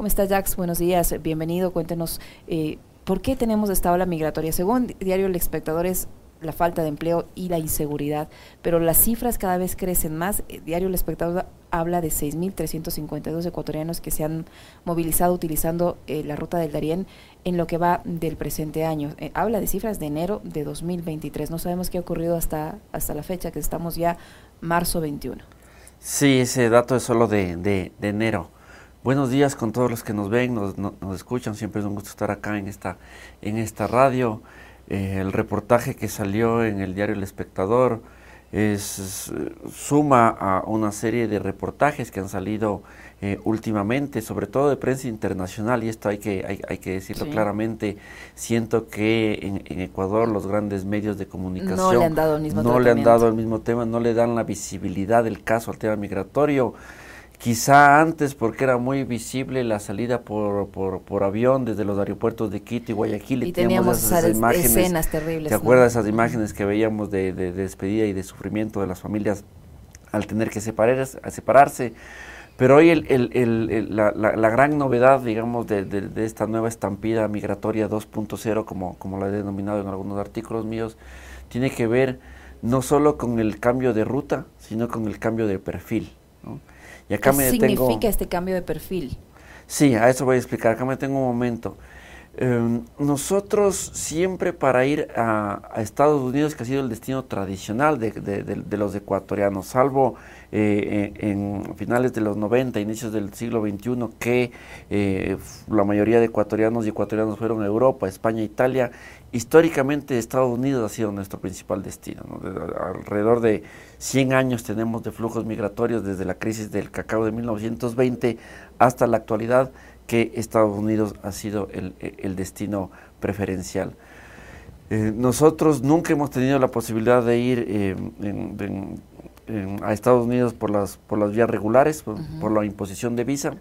¿Cómo está Jax? Buenos días, bienvenido. Cuéntenos eh, por qué tenemos esta ola migratoria. Según Diario El Espectador es la falta de empleo y la inseguridad, pero las cifras cada vez crecen más. Eh, Diario El Espectador habla de 6.352 ecuatorianos que se han movilizado utilizando eh, la ruta del Darién en lo que va del presente año. Eh, habla de cifras de enero de 2023. No sabemos qué ha ocurrido hasta, hasta la fecha, que estamos ya marzo 21. Sí, ese dato es solo de, de, enero. Buenos días con todos los que nos ven, nos, nos, escuchan. Siempre es un gusto estar acá en esta, en esta radio. Eh, el reportaje que salió en el diario El Espectador es, suma a una serie de reportajes que han salido eh, últimamente, sobre todo de prensa internacional, y esto hay que, hay, hay que decirlo claramente, siento que en, Ecuador los grandes medios de comunicación no le han dado el mismo, no le han dado el mismo tema, no le dan la visibilidad del caso al tema migratorio. Quizá antes, porque era muy visible la salida por, por, avión desde los aeropuertos de Quito y Guayaquil. Y teníamos esas, imágenes, escenas terribles. ¿Te acuerdas esas imágenes que veíamos de, despedida y de sufrimiento de las familias al tener que separarse? separarse? Pero hoy el, el, la, la, gran novedad, digamos, de, de, esta nueva estampida migratoria 2.0, como, como la he denominado en algunos artículos míos, tiene que ver no solo con el cambio de ruta, sino con el cambio de perfil. ¿no? ¿Qué significa este cambio de perfil? Sí, a eso voy a explicar. Acá me tengo un momento. Em, nosotros siempre para ir a, Estados Unidos, que ha sido el destino tradicional de, los ecuatorianos, salvo eh, en, finales de los 90, inicios del siglo XXI, que eh, la mayoría de ecuatorianos y ecuatorianos fueron a Europa, España, Italia, históricamente Estados Unidos ha sido nuestro principal destino. alrededor de 100 años tenemos de flujos migratorios desde la crisis del cacao de 1920 hasta la actualidad que Estados Unidos ha sido el, destino preferencial. Eh, nosotros nunca hemos tenido la posibilidad de ir eh, a Estados Unidos por las, por las vías regulares, por, la imposición de visa,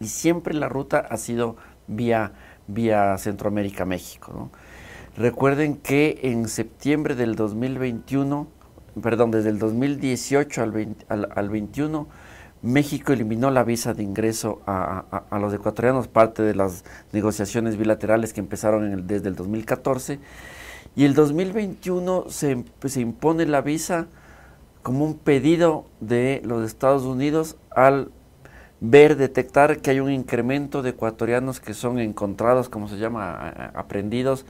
y siempre la ruta ha sido vía, vía Centroamérica-México. Recuerden que en septiembre del 2021, perdón, desde el 2018 al, al, al 21, México eliminó la visa de ingreso a, los ecuatorianos, parte de las negociaciones bilaterales que empezaron desde el 2014. Y el 2021 se, se impone la visa como un pedido de los Estados Unidos al ver, detectar que hay un incremento de ecuatorianos que son encontrados, como se llama, aprendidos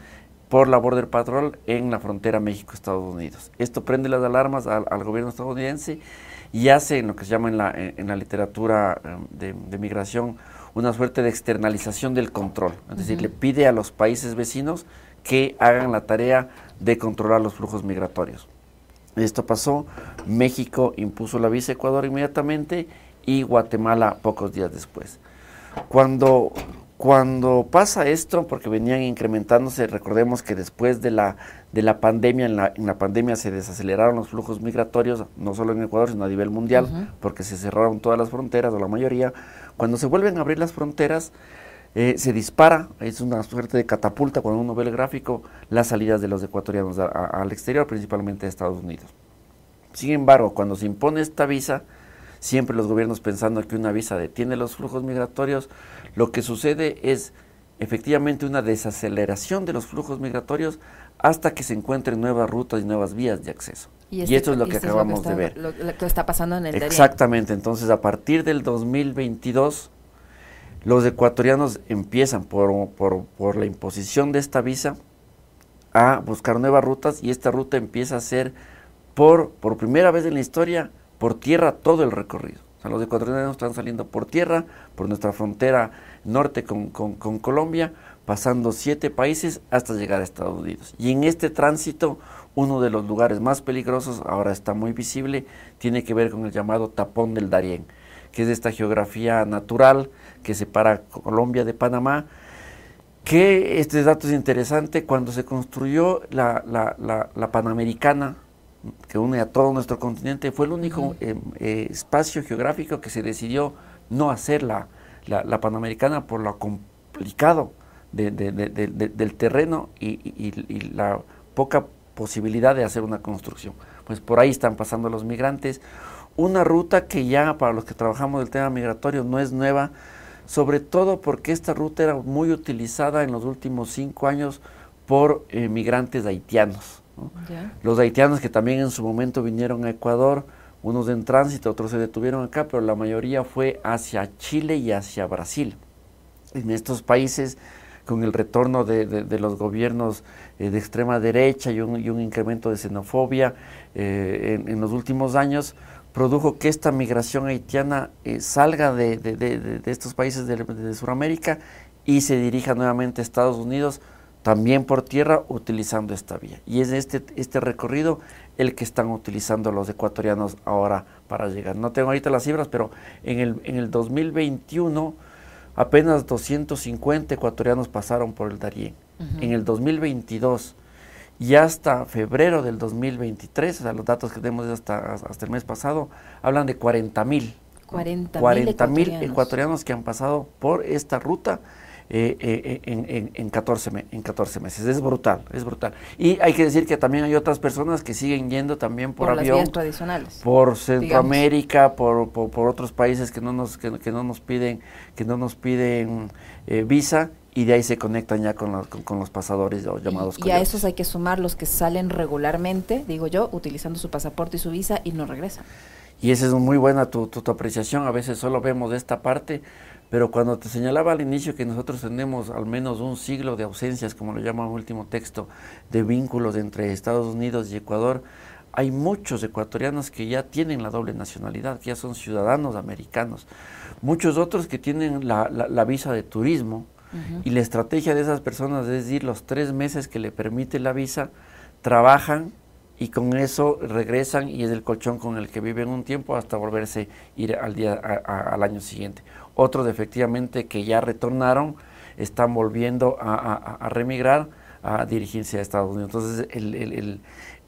por la Border Patrol en la frontera México-Estados Unidos. Esto prende las alarmas al, al gobierno estadounidense y hace en lo que se llama en la, en la literatura em, de, migración una suerte de externalización del control. Es decir, le pide a los países vecinos que hagan la tarea de controlar los flujos migratorios. Esto pasó, México impuso la visa a Ecuador inmediatamente y Guatemala pocos días después. Cuando cuando pasa esto, porque venían incrementándose, recordemos que después de la, de la pandemia, en la, en la pandemia se desaceleraron los flujos migratorios, no solo en Ecuador, sino a nivel mundial, porque se cerraron todas las fronteras, o la mayoría. Cuando se vuelven a abrir las fronteras, eh, se dispara, es una suerte de catapulta cuando uno ve el gráfico, las salidas de los ecuatorianos al exterior, principalmente a Estados Unidos. Sin embargo, cuando se impone esta visa, siempre los gobiernos pensando que una visa detiene los flujos migratorios, lo que sucede es efectivamente una desaceleración de los flujos migratorios hasta que se encuentren nuevas rutas y nuevas vías de acceso. Y, este esto es lo que acabamos de ver. Lo, que está pasando en el Exactamente, entonces a partir del 2022 los ecuatorianos empiezan por, por, la imposición de esta visa a buscar nuevas rutas y esta ruta empieza a ser por, por primera vez en la historia por tierra todo el recorrido. Los ecuatorianos están saliendo por tierra, por nuestra frontera norte con, Colombia, pasando siete países hasta llegar a Estados Unidos. Y en este tránsito, uno de los lugares más peligrosos, ahora está muy visible, tiene que ver con el llamado tapón del Darién, que es esta geografía natural que separa Colombia de Panamá, que este dato es interesante, cuando se construyó la, la Panamericana, que une a todo nuestro continente, fue el único eh, eh, espacio geográfico que se decidió no hacer la, la, Panamericana por lo complicado del terreno y, la poca posibilidad de hacer una construcción. Pues por ahí están pasando los migrantes. Una ruta que ya para los que trabajamos el tema migratorio no es nueva, sobre todo porque esta ruta era muy utilizada en los últimos cinco años por eh, migrantes haitianos. Los haitianos que también en su momento vinieron a Ecuador, unos en tránsito, otros se detuvieron acá, pero la mayoría fue hacia Chile y hacia Brasil. En estos países, con el retorno de, los gobiernos eh, de extrema derecha y un, incremento de xenofobia eh, en, los últimos años, produjo que esta migración haitiana eh, salga de, estos países de, Sudamérica y se dirija nuevamente a Estados Unidos, también por tierra, utilizando esta vía. Y es este, este recorrido el que están utilizando los ecuatorianos ahora para llegar. No tengo ahorita las cifras, pero en el, en el 2021 apenas 250 ecuatorianos pasaron por el Darién. En el 2022 y hasta febrero del 2023, o sea, los datos que tenemos hasta, hasta el mes pasado, hablan de 40 mil. 40 mil ecuatorianos que han pasado por esta ruta eh, eh, en, en, 14 en 14 meses. Es brutal, es brutal. Y hay que decir que también hay otras personas que siguen yendo también por, por avión. tradicionales. Por Centroamérica, por, por, otros países que no nos, que, no nos piden, que no nos piden eh, visa y de ahí se conectan ya con los, con, los pasadores llamados y, y a esos hay que sumar los que salen regularmente, digo yo, utilizando su pasaporte y su visa y no regresan. Y esa es muy buena tu, tu, tu apreciación, a veces solo vemos esta parte, pero cuando te señalaba al inicio que nosotros tenemos al menos un siglo de ausencias, como lo llama el último texto, de vínculos entre Estados Unidos y Ecuador, hay muchos ecuatorianos que ya tienen la doble nacionalidad, que ya son ciudadanos americanos. Muchos otros que tienen la, la, visa de turismo. Y la estrategia de esas personas es ir los tres meses que le permite la visa, trabajan y con eso regresan y es el colchón con el que viven un tiempo hasta volverse ir al día al año siguiente otros efectivamente que ya retornaron están volviendo a, remigrar, a dirigirse a Estados Unidos. Entonces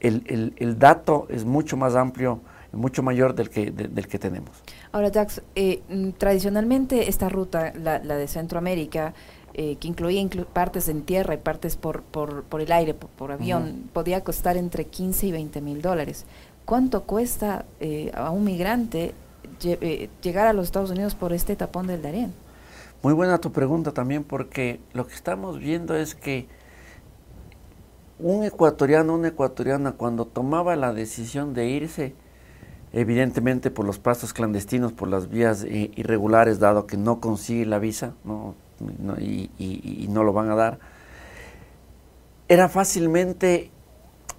el, dato es mucho más amplio, mucho mayor del que, del que tenemos. Ahora, Jax, eh, mm, tradicionalmente esta ruta, la, de Centroamérica, eh, que incluía partes en tierra y partes por, por, por el aire, por, avión, podía costar entre 15 y 20 mil dólares. ¿Cuánto cuesta eh, a un migrante llegar a los Estados Unidos por este tapón del Darién? Muy buena tu pregunta también, porque lo que estamos viendo es que un ecuatoriano, una ecuatoriana, cuando tomaba la decisión de irse, evidentemente por los pasos clandestinos, por las vías eh, irregulares, dado que no consigue la visa y, no lo van a dar, era fácilmente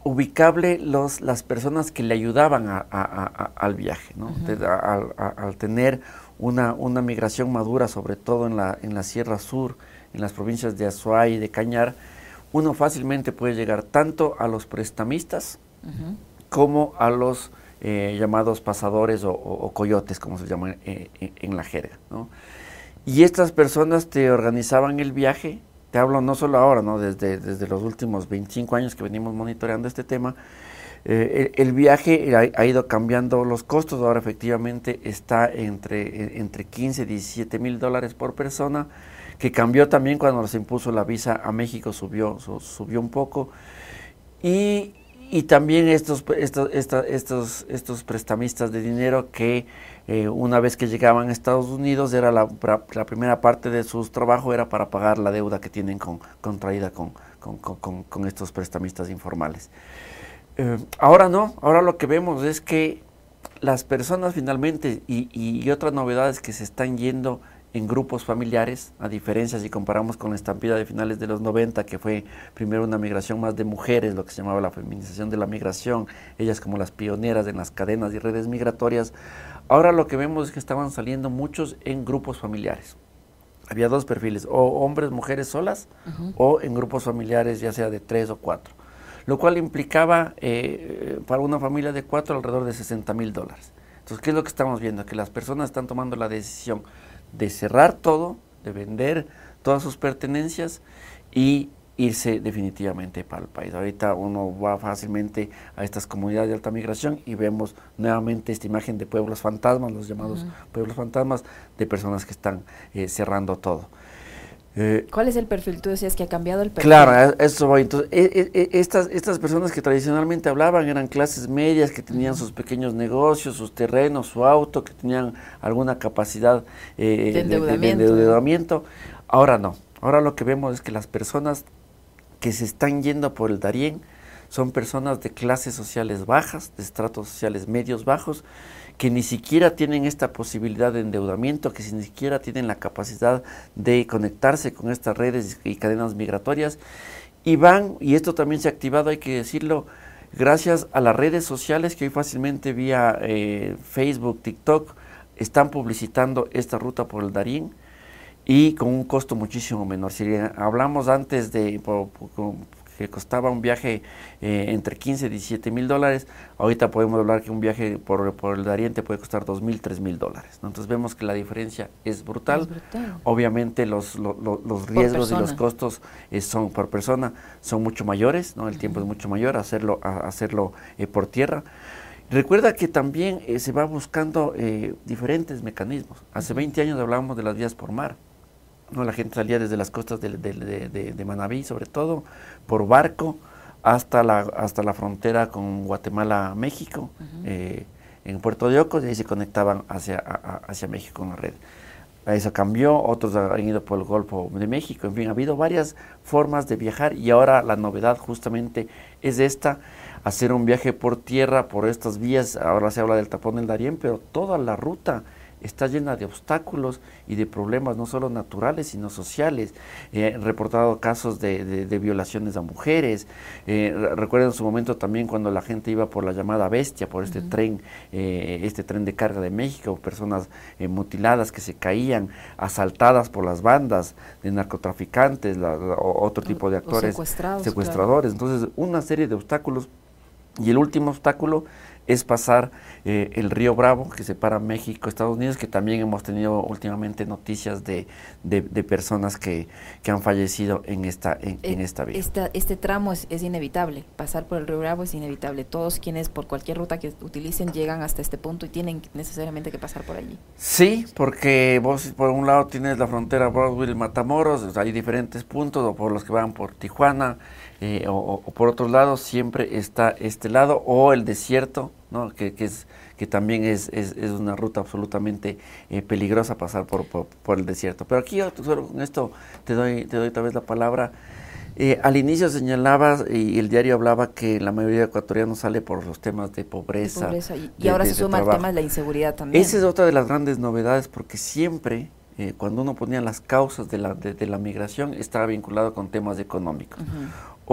ubicable los, las personas que le ayudaban al viaje, ¿no? al, tener una, una, migración madura, sobre todo en la, en la Sierra Sur, en las provincias de Azuay y de Cañar, uno fácilmente puede llegar tanto a los prestamistas como a los eh, llamados pasadores o, coyotes, como se llaman eh, en la jerga. ¿no? Y estas personas te organizaban el viaje, te hablo no solo ahora, ¿no? Desde, desde los últimos 25 años que venimos monitoreando este tema, eh, el, viaje ha, ido cambiando los costos, ahora efectivamente está entre, entre 15 y 17 mil dólares por persona, que cambió también cuando se impuso la visa a México, subió, subió un poco. Y, y también estos, estos, estos, estos prestamistas de dinero que eh, una vez que llegaban a Estados Unidos, era la, primera parte de su trabajo era para pagar la deuda que tienen con, contraída con, con, con, estos prestamistas informales. Eh, ahora no, ahora lo que vemos es que las personas finalmente y, y, otras novedades que se están yendo en grupos familiares, a diferencia si comparamos con la estampida de finales de los 90, que fue primero una migración más de mujeres, lo que se llamaba la feminización de la migración, ellas como las pioneras en las cadenas y redes migratorias, Ahora lo que vemos es que estaban saliendo muchos en grupos familiares. Había dos perfiles, o hombres, mujeres solas, o en grupos familiares, ya sea de tres o cuatro. Lo cual implicaba eh, para una familia de cuatro alrededor de 60 mil dólares. Entonces, ¿qué es lo que estamos viendo? Que las personas están tomando la decisión de cerrar todo, de vender todas sus pertenencias y irse definitivamente para el país. Ahorita uno va fácilmente a estas comunidades de alta migración y vemos nuevamente esta imagen de pueblos fantasmas, los llamados pueblos fantasmas, de personas que están eh, cerrando todo. Eh, ¿Cuál es el perfil? Tú decías que ha cambiado el perfil. Claro, eso voy. Entonces, e, e, e, estas, estas personas que tradicionalmente hablaban eran clases medias, que tenían sus pequeños negocios, sus terrenos, su auto, que tenían alguna capacidad eh, de, endeudamiento. de, endeudamiento. Ahora no. Ahora lo que vemos es que las personas que se están yendo por el Darién son personas de clases sociales bajas, de estratos sociales medios bajos, que ni siquiera tienen esta posibilidad de endeudamiento, que ni siquiera tienen la capacidad de conectarse con estas redes y cadenas migratorias. Y van, y esto también se ha activado, hay que decirlo, gracias a las redes sociales que hoy fácilmente vía eh, Facebook, TikTok, están publicitando esta ruta por el Darín y con un costo muchísimo menor. Si hablamos antes de, que costaba un viaje eh, entre 15 y 17 mil dólares, ahorita podemos hablar que un viaje por, por el Dariente puede costar 2 mil, 3 mil dólares. Entonces vemos que la diferencia es brutal. Obviamente los, los riesgos y los costos eh, son por persona son mucho mayores, ¿no? el tiempo es mucho mayor hacerlo, hacerlo eh, por tierra. Recuerda que también se va buscando diferentes mecanismos. Hace 20 años hablábamos de las vías por mar. ¿No? La gente salía desde las costas de, de, de, Manabí, sobre todo, por barco, hasta la, hasta la frontera con Guatemala, México, eh, en Puerto de Ocos, y ahí se conectaban hacia, hacia México en la red. Eso cambió, otros han ido por el Golfo de México, en fin, ha habido varias formas de viajar y ahora la novedad justamente es esta, hacer un viaje por tierra, por estas vías, ahora se habla del tapón del Darién, pero toda la ruta está llena de obstáculos y de problemas no solo naturales, sino sociales. Eh, reportado casos de, violaciones a mujeres. Eh, recuerdo en su momento también cuando la gente iba por la llamada bestia, por este tren, eh, este tren de carga de México, personas eh, mutiladas que se caían, asaltadas por las bandas de narcotraficantes, o otro tipo de actores secuestradores. Entonces, una serie de obstáculos. Y el último obstáculo es pasar eh, el río Bravo que separa México Estados Unidos, que también hemos tenido últimamente noticias de, de, personas que, que, han fallecido en esta, en, eh, esta vía. este tramo es, es, inevitable, pasar por el río Bravo es inevitable. Todos quienes por cualquier ruta que utilicen llegan hasta este punto y tienen necesariamente que pasar por allí. Sí, porque vos por un lado tienes la frontera Brownsville-Matamoros, hay diferentes puntos, o por los que van por Tijuana, eh, o, por otro lado siempre está este lado o el desierto, ¿no? que, que, es, que también es, es, es una ruta absolutamente eh, peligrosa pasar por, por, el desierto. Pero aquí solo con esto te doy, te doy otra vez la palabra. Eh, al inicio señalabas y el diario hablaba que la mayoría de ecuatorianos sale por los temas de pobreza. Y, ahora se suma el tema de la inseguridad también. Esa es otra de las grandes novedades porque siempre cuando uno ponía las causas de la, de, la migración estaba vinculado con temas económicos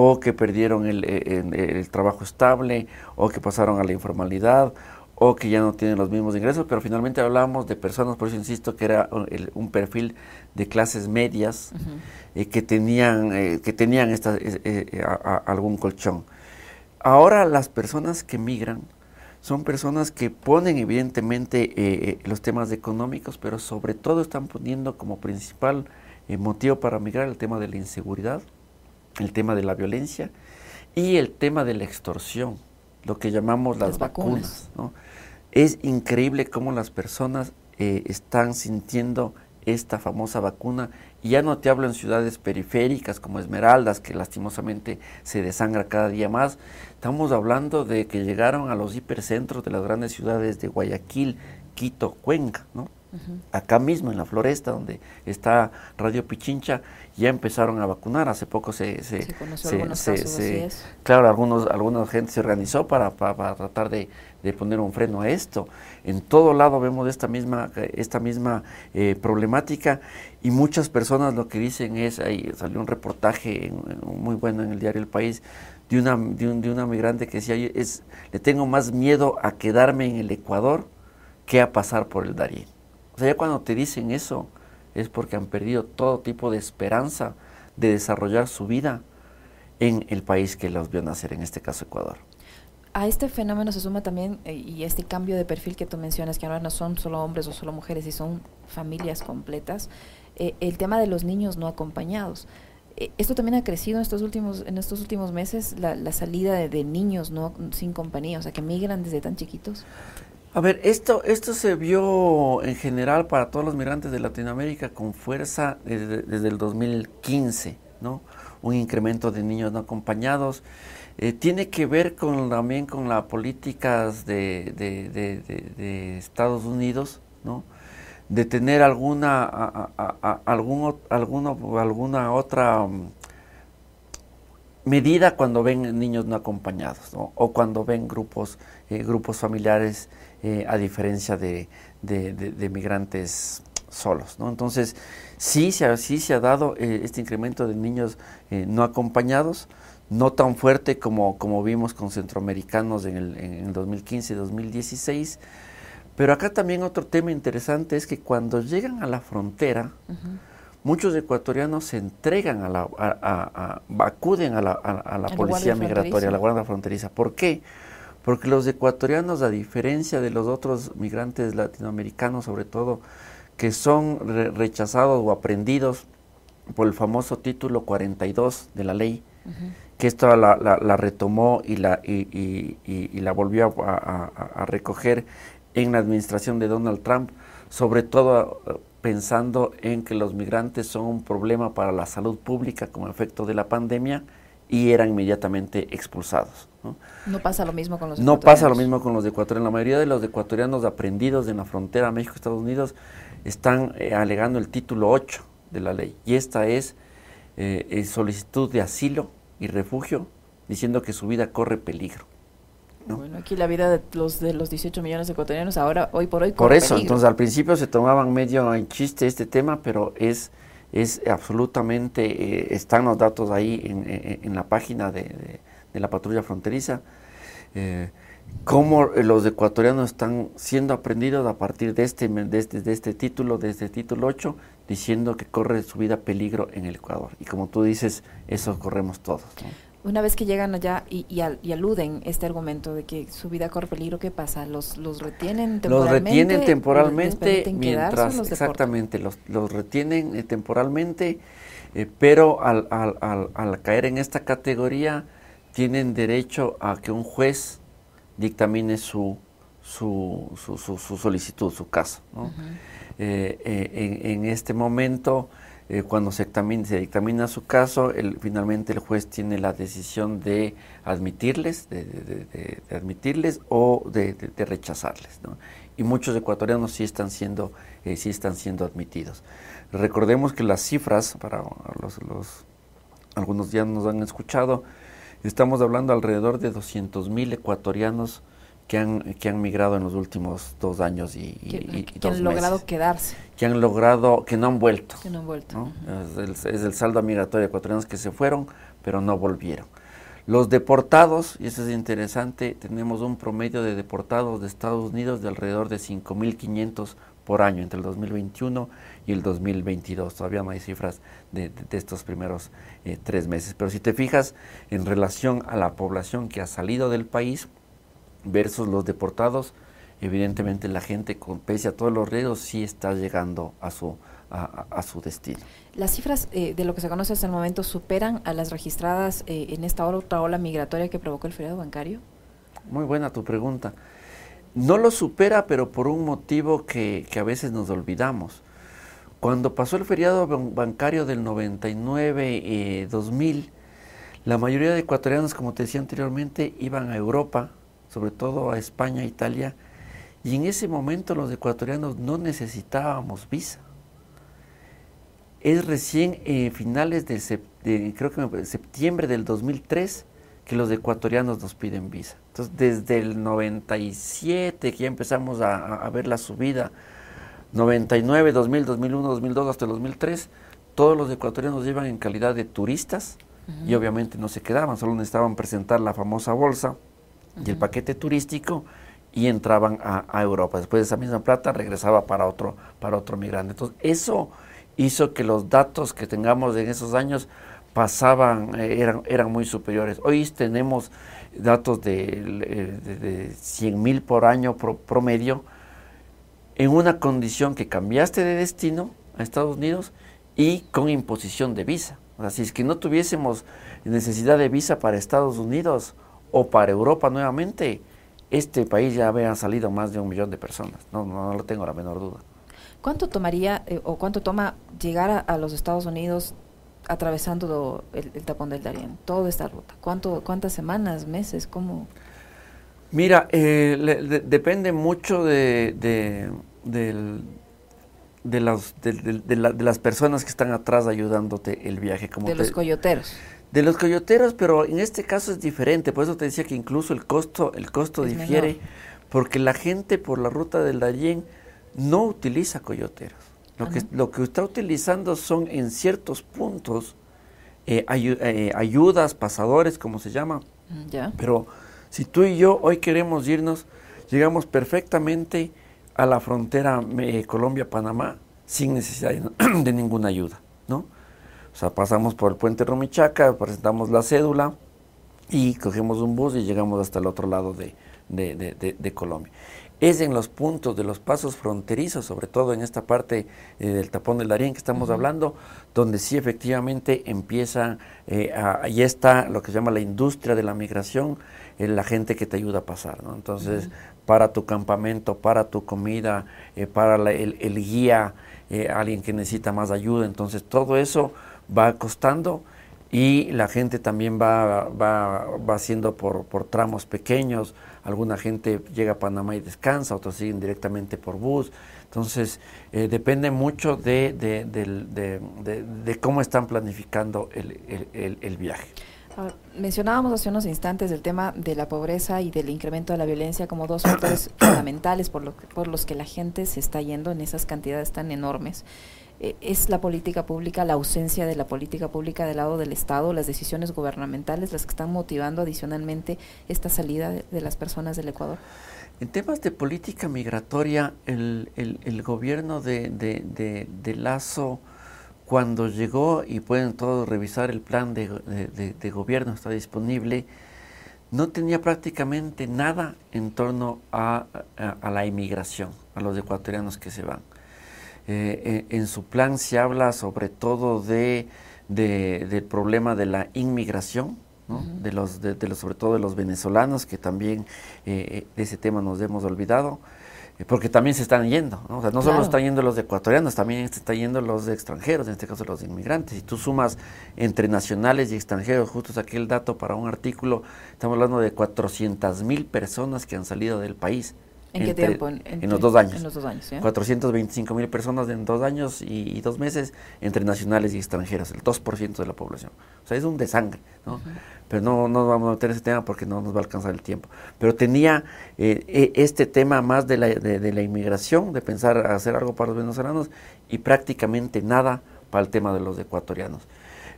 o que perdieron el, eh, el, trabajo estable, o que pasaron a la informalidad, o que ya no tienen los mismos ingresos, pero finalmente hablamos de personas, por eso insisto que era un, perfil de clases medias eh, que tenían, eh, que tenían esta, algún colchón. Ahora las personas que migran son personas que ponen evidentemente los temas económicos, pero sobre todo están poniendo como principal motivo para migrar el tema de la inseguridad, el tema de la violencia y el tema de la extorsión, lo que llamamos las, vacunas. Es increíble cómo las personas eh, están sintiendo esta famosa vacuna. Y ya no te hablo en ciudades periféricas como Esmeraldas, que lastimosamente se desangra cada día más. Estamos hablando de que llegaron a los hipercentros de las grandes ciudades de Guayaquil, Quito, Cuenca, ¿no? Acá mismo en la floresta donde está Radio Pichincha ya empezaron a vacunar. Hace poco se, se, se, claro, algunos, alguna gente se organizó para, para, tratar de, de, poner un freno a esto. En todo lado vemos esta misma, esta misma eh, problemática y muchas personas lo que dicen es, ahí salió un reportaje muy bueno en el diario El País de una, de, un, de una migrante que decía, es, le tengo más miedo a quedarme en el Ecuador que a pasar por el Darién. O sea, ya cuando te dicen eso, es porque han perdido todo tipo de esperanza de desarrollar su vida en el país que los vio nacer, en este caso Ecuador. A este fenómeno se suma también, eh, y este cambio de perfil que tú mencionas, que ahora no son solo hombres o solo mujeres, y son familias completas, eh, el tema de los niños no acompañados. Eh, esto también ha crecido en estos últimos, en estos últimos meses, la, salida de, niños no sin compañía, o sea, que migran desde tan chiquitos. A ver, esto, esto se vio en general para todos los migrantes de Latinoamérica con fuerza desde, el 2015, ¿no? Un incremento de niños no acompañados. Eh, tiene que ver con, también con las políticas de, de, Estados Unidos, ¿no? De tener alguna, algún, alguna, alguna otra mm, medida cuando ven niños no acompañados. O cuando ven grupos, eh, grupos familiares eh, a diferencia de, migrantes solos. ¿no? Entonces, sí se ha, sí se ha dado eh, este incremento de niños eh, no acompañados, no tan fuerte como, como vimos con centroamericanos en el, en 2015 y 2016. Pero acá también otro tema interesante es que cuando llegan a la frontera, muchos ecuatorianos se entregan a la, acuden a la, a la policía migratoria, a la Guardia Fronteriza. ¿Por qué? Porque los ecuatorianos, a diferencia de los otros migrantes latinoamericanos, sobre todo, que son rechazados o aprendidos por el famoso título 42 de la ley, que esto la, retomó y la, y, la volvió a, recoger en la administración de Donald Trump, sobre todo eh, pensando en que los migrantes son un problema para la salud pública como efecto de la pandemia y eran inmediatamente expulsados. ¿no? pasa lo mismo con los No pasa lo mismo con los ecuatorianos. La mayoría de los ecuatorianos aprendidos en la frontera México-Estados Unidos están eh, alegando el título 8 de la ley. Y esta es eh, solicitud de asilo y refugio, diciendo que su vida corre peligro. Bueno, aquí la vida de los de los 18 millones de ecuatorianos ahora, hoy por hoy, corre Por eso, entonces al principio se tomaban medio en chiste este tema, pero es es absolutamente, eh, están los datos ahí en, la página de, la patrulla fronteriza, eh, cómo los ecuatorianos están siendo aprendidos a partir de este, de este, de este título, de este título 8, diciendo que corre su vida peligro en el Ecuador. Y como tú dices, eso corremos todos. Una vez que llegan allá y, y, aluden este argumento de que su vida corre peligro, ¿qué pasa? ¿Los, los retienen temporalmente? Los retienen temporalmente mientras, exactamente, los, los retienen eh, temporalmente, eh, pero al, al, al, caer en esta categoría tienen derecho a que un juez dictamine su, su, su, su, solicitud, su caso. Eh, en, en, este momento eh, cuando se, dictamina su caso, finalmente el juez tiene la decisión de admitirles, de, admitirles o de, rechazarles. Y muchos ecuatorianos sí están siendo, eh, sí están siendo admitidos. Recordemos que las cifras, para los, los algunos ya nos han escuchado, estamos hablando alrededor de 200 mil ecuatorianos que han, que han migrado en los últimos dos años y, que, han logrado quedarse. Que han logrado, que no han vuelto. Que no han vuelto. Es, el, saldo migratorio de ecuatorianos que se fueron, pero no volvieron. Los deportados, y eso es interesante, tenemos un promedio de deportados de Estados Unidos de alrededor de 5.500 por año entre el 2021 y el 2022. Todavía no hay cifras de, estos primeros eh, tres meses. Pero si te fijas en relación a la población que ha salido del país, versus los deportados, evidentemente la gente, con, pese a todos los riesgos, sí está llegando a su, a, su destino. ¿Las cifras eh, de lo que se conoce hasta el momento superan a las registradas eh, en esta otra ola migratoria que provocó el feriado bancario? Muy buena tu pregunta. No lo supera, pero por un motivo que, que a veces nos olvidamos. Cuando pasó el feriado bancario del 99 2000, eh, la mayoría de ecuatorianos, como te decía anteriormente, iban a Europa sobre todo a España, Italia, y en ese momento los ecuatorianos no necesitábamos visa. Es recién eh, finales de, creo que septiembre del 2003 que los ecuatorianos nos piden visa. Entonces, desde el 97 que ya empezamos a, ver la subida, 99, 2000, 2001, 2002 hasta el 2003, todos los ecuatorianos iban en calidad de turistas y obviamente no se quedaban, solo necesitaban presentar la famosa bolsa y el paquete turístico y entraban a, Europa. Después de esa misma plata regresaba para otro, para otro migrante. Entonces, eso hizo que los datos que tengamos en esos años pasaban, eh, eran, eran muy superiores. Hoy tenemos datos de, de, 100 mil por año promedio en una condición que cambiaste de destino a Estados Unidos y con imposición de visa. O sea, si es que no tuviésemos necesidad de visa para Estados Unidos, o para Europa nuevamente, este país ya había salido más de un millón de personas, no, no, lo tengo la menor duda. ¿Cuánto tomaría eh, o cuánto toma llegar a, los Estados Unidos atravesando el, tapón del Darién, toda esta ruta? ¿Cuánto, ¿Cuántas semanas, meses? ¿Cómo? Mira, eh, depende mucho de, de, de, las, de, las personas que están atrás ayudándote el viaje. Como de los coyoteros. De los coyoteros, pero en este caso es diferente, por eso te decía que incluso el costo, el costo difiere, porque la gente por la ruta del Darién no utiliza coyoteros. Lo, que, lo que está utilizando son en ciertos puntos eh, eh, ayudas, pasadores, como se llama. Mm. Pero si tú y yo hoy queremos irnos, llegamos perfectamente a la frontera eh, Colombia-Panamá sin necesidad de, ninguna ayuda, ¿no? O sea, pasamos por el puente Romichaca, presentamos la cédula y cogemos un bus y llegamos hasta el otro lado de, de Colombia. Es en los puntos de los pasos fronterizos, sobre todo en esta parte eh, del tapón del Darién que estamos hablando, donde sí efectivamente empieza, eh, ahí está lo que se llama la industria de la migración, eh, la gente que te ayuda a pasar, ¿no? Entonces, para tu campamento, para tu comida, para el, guía, alguien que necesita más ayuda, entonces todo eso va costando y la gente también va, va, va haciendo por, por tramos pequeños, alguna gente llega a Panamá y descansa, otros siguen directamente por bus. Entonces, eh, depende mucho de, de, cómo están planificando el, viaje. Mencionábamos hace unos instantes el tema de la pobreza y del incremento de la violencia como dos factores fundamentales por, lo, por los que la gente se está yendo en esas cantidades tan enormes. Eh, es la política pública, la ausencia de la política pública del lado del Estado, las decisiones gubernamentales las que están motivando adicionalmente esta salida de, las personas del Ecuador? En temas de política migratoria, el, el, gobierno de, de, Lazo, cuando llegó, y pueden todos revisar el plan de, gobierno, está disponible, no tenía prácticamente nada en torno a, a la inmigración, a los ecuatorianos que se van. Eh, eh, en su plan se habla sobre todo de, del problema de la inmigración, de, los, de, los, sobre todo de los venezolanos, que también eh, de ese tema nos hemos olvidado, porque también se están yendo, ¿no? O sea, no solo están yendo los ecuatorianos, también se están yendo los extranjeros, en este caso los inmigrantes. Si tú sumas entre nacionales y extranjeros, justo saqué el dato para un artículo, estamos hablando de 400 mil personas que han salido del país ¿En qué tiempo? En, los dos años. En los dos años, 425 mil personas en dos años y, dos meses entre nacionales y extranjeras, el 2% de la población. O sea, es un desangre, ¿no? Pero no, no vamos a meter ese tema porque no nos va a alcanzar el tiempo. Pero tenía eh, e, este tema más de la, de, la inmigración, de pensar hacer algo para los venezolanos y prácticamente nada para el tema de los ecuatorianos.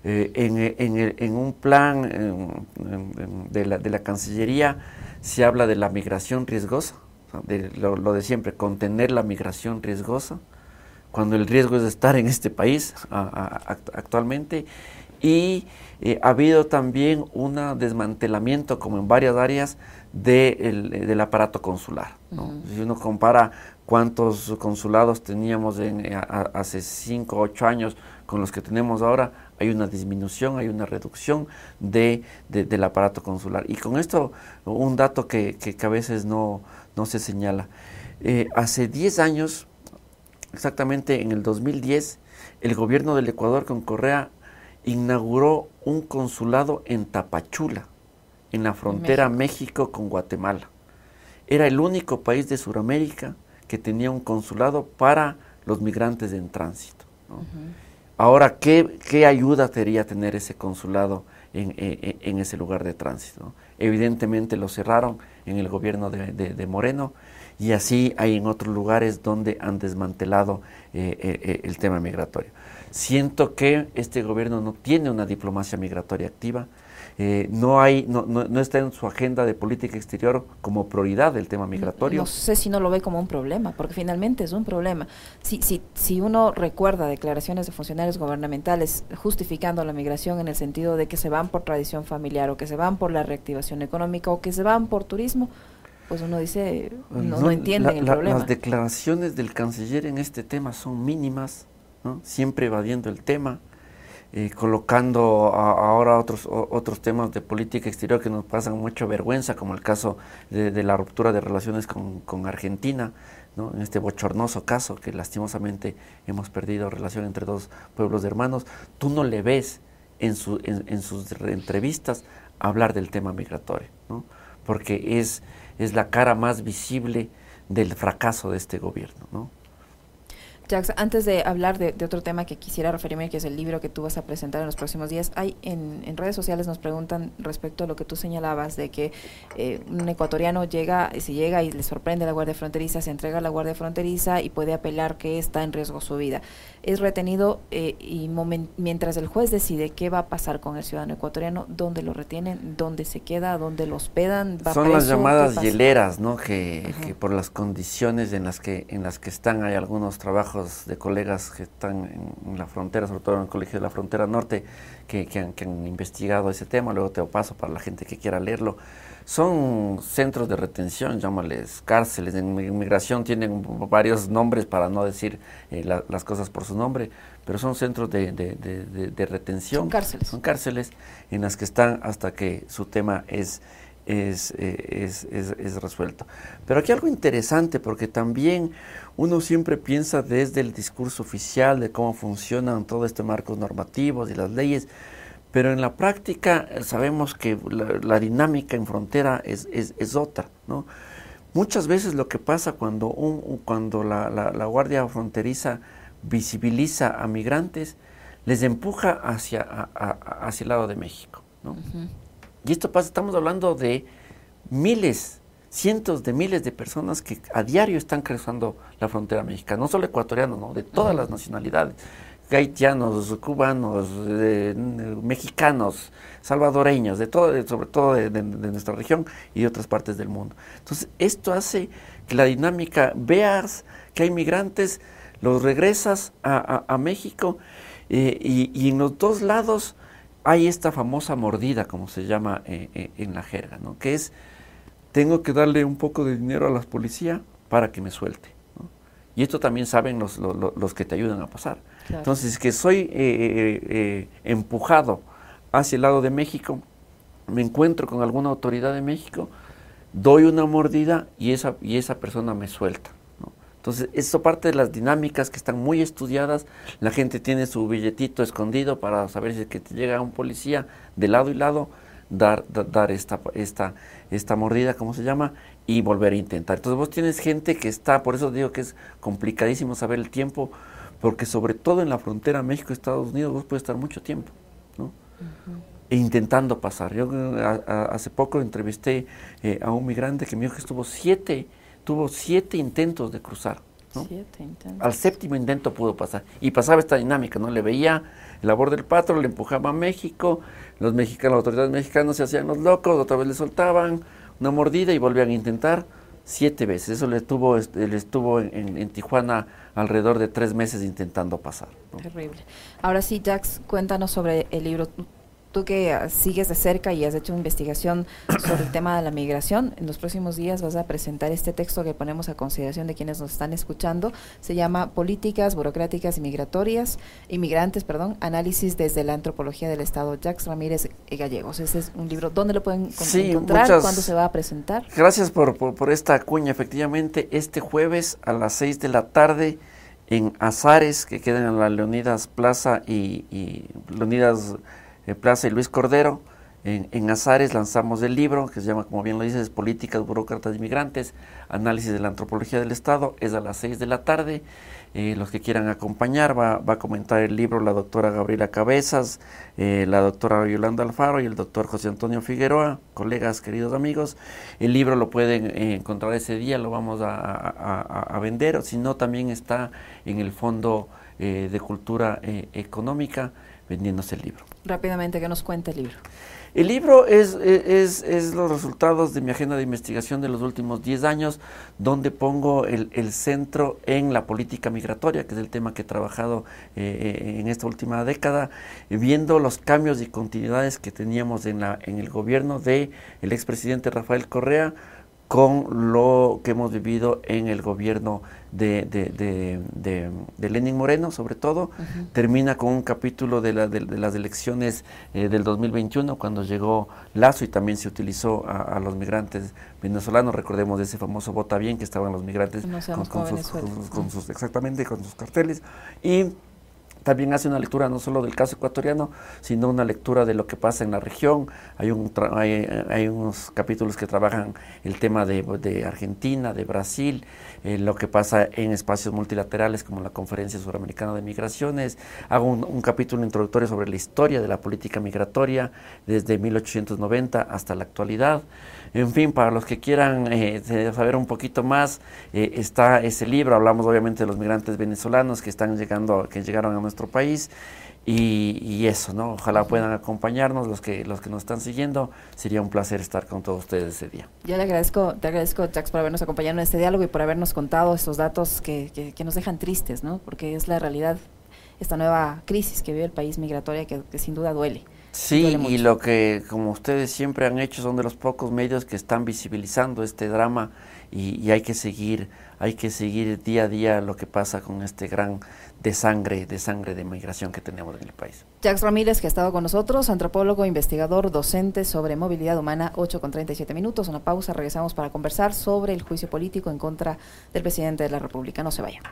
Eh, en, en, en, un plan de, la, de la Cancillería se habla de la migración riesgosa, de, lo, de siempre, contener la migración riesgosa, cuando el riesgo es estar en este país actualmente. Y eh, ha habido también un desmantelamiento, como en varias áreas, del aparato consular. Si uno compara cuántos consulados teníamos en, eh, hace 5 o 8 años con los que tenemos ahora, hay una disminución, hay una reducción de, del aparato consular. Y con esto, un dato que, que, que a veces no, no se señala. Eh, hace 10 años, exactamente en el 2010, el gobierno del Ecuador con Correa inauguró un consulado en Tapachula, en la frontera México. con Guatemala. Era el único país de Sudamérica que tenía un consulado para los migrantes en tránsito. Ahora, ¿qué, ¿qué, ayuda sería tener ese consulado en, en ese lugar de tránsito? Evidentemente lo cerraron en el gobierno de, Moreno y así hay en otros lugares donde han desmantelado eh, eh, eh, el tema migratorio. Siento que este gobierno no tiene una diplomacia migratoria activa, no, hay, no, no, está en su agenda de política exterior como prioridad el tema migratorio. No sé si no lo ve como un problema, porque finalmente es un problema. Si, si, si uno recuerda declaraciones de funcionarios gubernamentales justificando la migración en el sentido de que se van por tradición familiar o que se van por la reactivación económica o que se van por turismo, pues uno dice, no, no, entienden el problema. Las declaraciones del canciller en este tema son mínimas, siempre evadiendo el tema. Eh, colocando ahora otros, otros temas de política exterior que nos pasan mucha vergüenza, como el caso de, la ruptura de relaciones con, con Argentina, ¿no? en este bochornoso caso que lastimosamente hemos perdido relación entre dos pueblos de hermanos, tú no le ves en, su, en, sus entrevistas hablar del tema migratorio, ¿no? porque es, es la cara más visible del fracaso de este gobierno. ¿no? Jax, antes de hablar de, otro tema que quisiera referirme, que es el libro que tú vas a presentar en los próximos días, hay en, redes sociales nos preguntan respecto a lo que tú señalabas de que eh, un ecuatoriano llega, si llega y le sorprende la Guardia Fronteriza, se entrega a la Guardia Fronteriza y puede apelar que está en riesgo su vida. Es retenido eh, y mientras el juez decide qué va a pasar con el ciudadano ecuatoriano, dónde lo retienen, dónde se queda, dónde lo hospedan. Va Son las llamadas hieleras, ¿no? Que, que por las condiciones en las que en las que están hay algunos trabajos de colegas que están en, la frontera, sobre todo en el Colegio de la Frontera Norte, que, han, investigado ese tema, luego te lo paso para la gente que quiera leerlo. Son centros de retención, llámales cárceles. En inmigración tienen varios nombres para no decir eh, las cosas por su nombre, pero son centros de, de, retención. Son cárceles. Son cárceles en las que están hasta que su tema es es, eh, es, es, es, resuelto. Pero aquí algo interesante, porque también uno siempre piensa desde el discurso oficial de cómo funcionan todos estos marcos normativos y las leyes, pero en la práctica eh, sabemos que la, dinámica en frontera es, otra. ¿no? Muchas veces lo que pasa cuando, un, cuando la, la, Guardia Fronteriza visibiliza a migrantes, les empuja hacia, hacia el lado de México. Y esto pasa, estamos hablando de miles, cientos de miles de personas que a diario están cruzando la frontera mexicana, no solo ecuatorianos, ¿no? de todas las nacionalidades, haitianos, cubanos, mexicanos, salvadoreños, de todo, sobre todo de, nuestra región y de otras partes del mundo. Entonces, esto hace que la dinámica, veas que hay migrantes, los regresas a, México eh, y, y en los dos lados hay esta famosa mordida, como se llama eh, eh, en la jerga, ¿no? que es, tengo que darle un poco de dinero a la policía para que me suelte. Y esto también saben los, los, que te ayudan a pasar. Entonces, que soy eh, empujado hacia el lado de México, me encuentro con alguna autoridad de México, doy una mordida y esa, y esa persona me suelta. Entonces, esto parte de las dinámicas que están muy estudiadas. La gente tiene su billetito escondido para saber si es que te llega un policía de lado y lado, dar, dar esta, esta, esta mordida, como se llama, y volver a intentar. Entonces, vos tienes gente que está, por eso digo que es complicadísimo saber el tiempo, porque sobre todo en la frontera México-Estados Unidos vos puedes estar mucho tiempo, ¿no? E intentando pasar. Yo hace poco entrevisté eh, a un migrante que me dijo que estuvo siete tuvo siete intentos de cruzar. Siete intentos. Al séptimo intento pudo pasar. Y pasaba esta dinámica, ¿no? Le veía el labor del patrón, le empujaba a México, los mexicanos, las autoridades mexicanas se hacían los locos, otra vez le soltaban una mordida y volvían a intentar siete veces. Eso le estuvo, le estuvo en, Tijuana alrededor de tres meses intentando pasar. Terrible. Ahora sí, Jax, cuéntanos sobre el libro tú que sigues de cerca y has hecho investigación sobre el tema de la migración, en los próximos días vas a presentar este texto que ponemos a consideración de quienes nos están escuchando. Se llama Políticas burocráticas y migratorias, inmigrantes, perdón, análisis desde la antropología del Estado. Jacques Ramírez Gallegos. Ese es un libro. ¿Dónde lo pueden encontrar? ¿Cuándo se va a presentar? Gracias por, por, esta cuña. Efectivamente, este jueves a las 6 de la tarde en Azares, que quedan en la Leonidas Plaza y, y Leonidas Plaza y Luis Cordero. En, en, Azares lanzamos el libro que se llama, como bien lo dices, Políticas, Burócratas y Migrantes, Análisis de la Antropología del Estado. Es a las 6 de la tarde. Eh, los que quieran acompañar, va, va, a comentar el libro la doctora Gabriela Cabezas, eh, la doctora Yolanda Alfaro y el doctor José Antonio Figueroa, colegas, queridos amigos. El libro lo pueden eh, encontrar ese día, lo vamos a, a, a vender, o si no, también está en el Fondo de Cultura Económica vendiéndose el libro. Rápidamente, ¿qué nos cuenta el libro? El libro es, los resultados de mi agenda de investigación de los últimos 10 años, donde pongo el, centro en la política migratoria, que es el tema que he trabajado eh, eh, en esta última década, viendo los cambios y continuidades que teníamos en, la, en el gobierno del el expresidente Rafael Correa con lo que hemos vivido en el gobierno de, de, Lenin Moreno, sobre todo. Termina con un capítulo de, las elecciones eh, del 2021, cuando llegó Lazo y también se utilizó a, los migrantes venezolanos. Recordemos de ese famoso Vota Bien, que estaban los migrantes con, sus, exactamente, con sus carteles. Y también hace una lectura no solo del caso ecuatoriano, sino una lectura de lo que pasa en la región. Hay, un hay, unos capítulos que trabajan el tema de, Argentina, de Brasil, eh, lo que pasa en espacios multilaterales como la Conferencia Suramericana de Migraciones. Hago un, un, capítulo introductorio sobre la historia de la política migratoria desde 1890 hasta la actualidad. En fin, para los que quieran eh, saber un poquito más, eh, está ese libro. Hablamos obviamente de los migrantes venezolanos que están llegando, que llegaron a nuestro país. Y, eso, ¿no? Ojalá puedan acompañarnos los que los que nos están siguiendo. Sería un placer estar con todos ustedes ese día. Yo le agradezco, te agradezco, Jax, por habernos acompañado en este diálogo y por habernos contado estos datos que, que, nos dejan tristes, ¿no? Porque es la realidad, esta nueva crisis que vive el país migratoria que sin duda duele. Sí, y lo que, como ustedes siempre han hecho, son de los pocos medios que están visibilizando este drama y, hay que seguir, hay que seguir día a día lo que pasa con este gran de sangre, de sangre de migración que tenemos en el país. Jacques Ramírez, que ha estado con nosotros, antropólogo, investigador, docente sobre movilidad humana, 8 con 37 minutos. Una pausa, regresamos para conversar sobre el juicio político en contra del presidente de la República. No se vayan.